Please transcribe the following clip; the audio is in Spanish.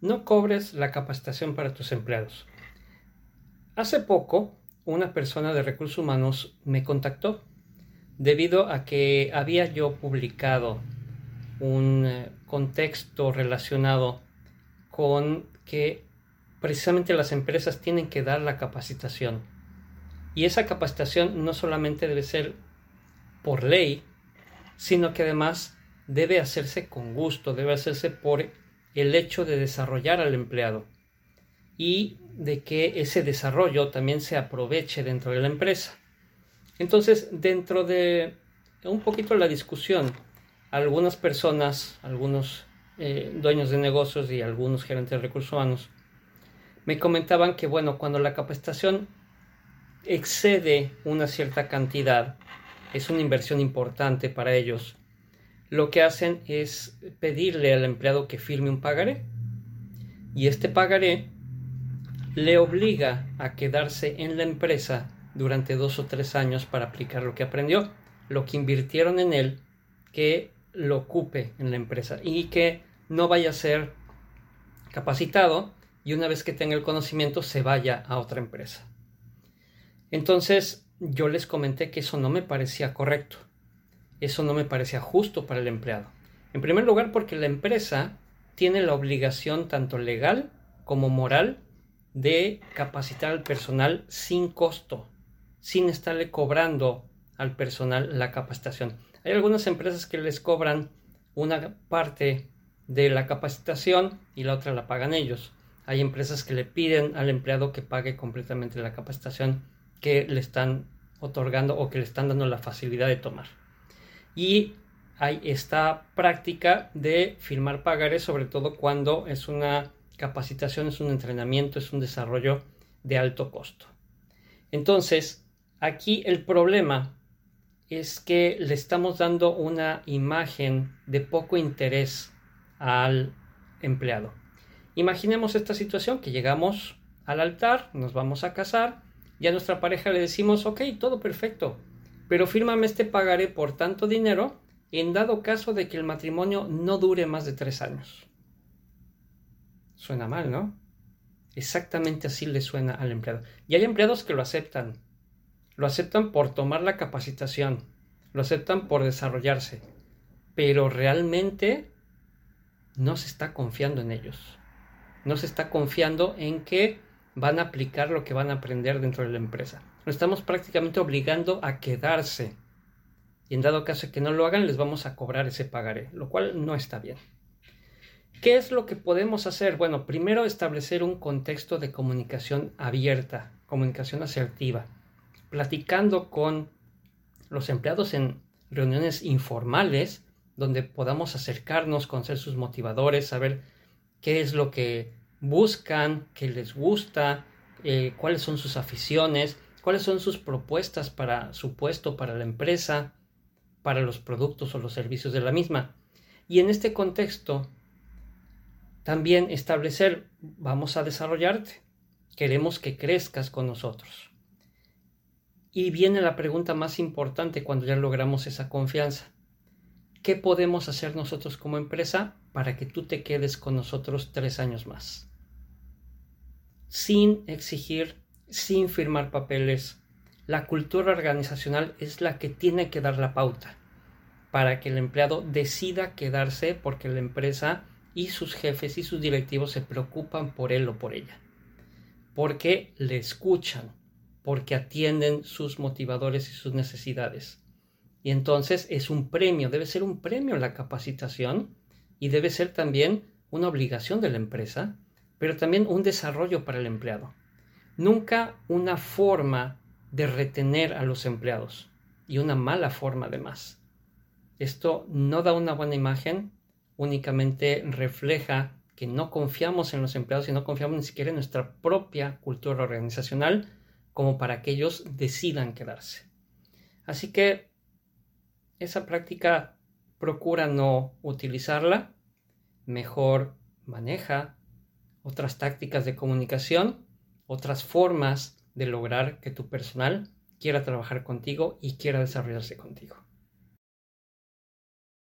no cobres la capacitación para tus empleados. Hace poco, una persona de recursos humanos me contactó debido a que había yo publicado un eh, contexto relacionado con que precisamente las empresas tienen que dar la capacitación. Y esa capacitación no solamente debe ser por ley, sino que además debe hacerse con gusto, debe hacerse por el hecho de desarrollar al empleado y de que ese desarrollo también se aproveche dentro de la empresa. Entonces, dentro de un poquito la discusión, algunas personas, algunos eh, dueños de negocios y algunos gerentes de recursos humanos me comentaban que, bueno, cuando la capacitación excede una cierta cantidad, es una inversión importante para ellos, lo que hacen es pedirle al empleado que firme un pagaré. Y este pagaré le obliga a quedarse en la empresa durante dos o tres años para aplicar lo que aprendió, lo que invirtieron en él, que lo ocupe en la empresa y que no vaya a ser capacitado y una vez que tenga el conocimiento se vaya a otra empresa. Entonces yo les comenté que eso no me parecía correcto, eso no me parecía justo para el empleado. En primer lugar porque la empresa tiene la obligación tanto legal como moral de capacitar al personal sin costo, sin estarle cobrando al personal la capacitación. Hay algunas empresas que les cobran una parte de la capacitación y la otra la pagan ellos. Hay empresas que le piden al empleado que pague completamente la capacitación que le están otorgando o que le están dando la facilidad de tomar. Y hay esta práctica de firmar pagares, sobre todo cuando es una capacitación, es un entrenamiento, es un desarrollo de alto costo. Entonces, aquí el problema es que le estamos dando una imagen de poco interés al empleado. Imaginemos esta situación que llegamos al altar, nos vamos a casar y a nuestra pareja le decimos, ok, todo perfecto, pero fírmame este pagaré por tanto dinero en dado caso de que el matrimonio no dure más de tres años. Suena mal, ¿no? Exactamente así le suena al empleado. Y hay empleados que lo aceptan. Lo aceptan por tomar la capacitación. Lo aceptan por desarrollarse. Pero realmente no se está confiando en ellos no se está confiando en que van a aplicar lo que van a aprender dentro de la empresa. Lo estamos prácticamente obligando a quedarse. Y en dado caso que no lo hagan, les vamos a cobrar ese pagaré, lo cual no está bien. ¿Qué es lo que podemos hacer? Bueno, primero establecer un contexto de comunicación abierta, comunicación asertiva, platicando con los empleados en reuniones informales, donde podamos acercarnos, conocer sus motivadores, saber qué es lo que buscan, qué les gusta, eh, cuáles son sus aficiones, cuáles son sus propuestas para su puesto, para la empresa, para los productos o los servicios de la misma. Y en este contexto, también establecer, vamos a desarrollarte, queremos que crezcas con nosotros. Y viene la pregunta más importante cuando ya logramos esa confianza. ¿Qué podemos hacer nosotros como empresa para que tú te quedes con nosotros tres años más? Sin exigir, sin firmar papeles. La cultura organizacional es la que tiene que dar la pauta para que el empleado decida quedarse porque la empresa y sus jefes y sus directivos se preocupan por él o por ella. Porque le escuchan, porque atienden sus motivadores y sus necesidades y entonces es un premio, debe ser un premio la capacitación y debe ser también una obligación de la empresa, pero también un desarrollo para el empleado. Nunca una forma de retener a los empleados y una mala forma además. Esto no da una buena imagen, únicamente refleja que no confiamos en los empleados y no confiamos ni siquiera en nuestra propia cultura organizacional como para que ellos decidan quedarse. Así que esa práctica procura no utilizarla, mejor maneja otras tácticas de comunicación, otras formas de lograr que tu personal quiera trabajar contigo y quiera desarrollarse contigo.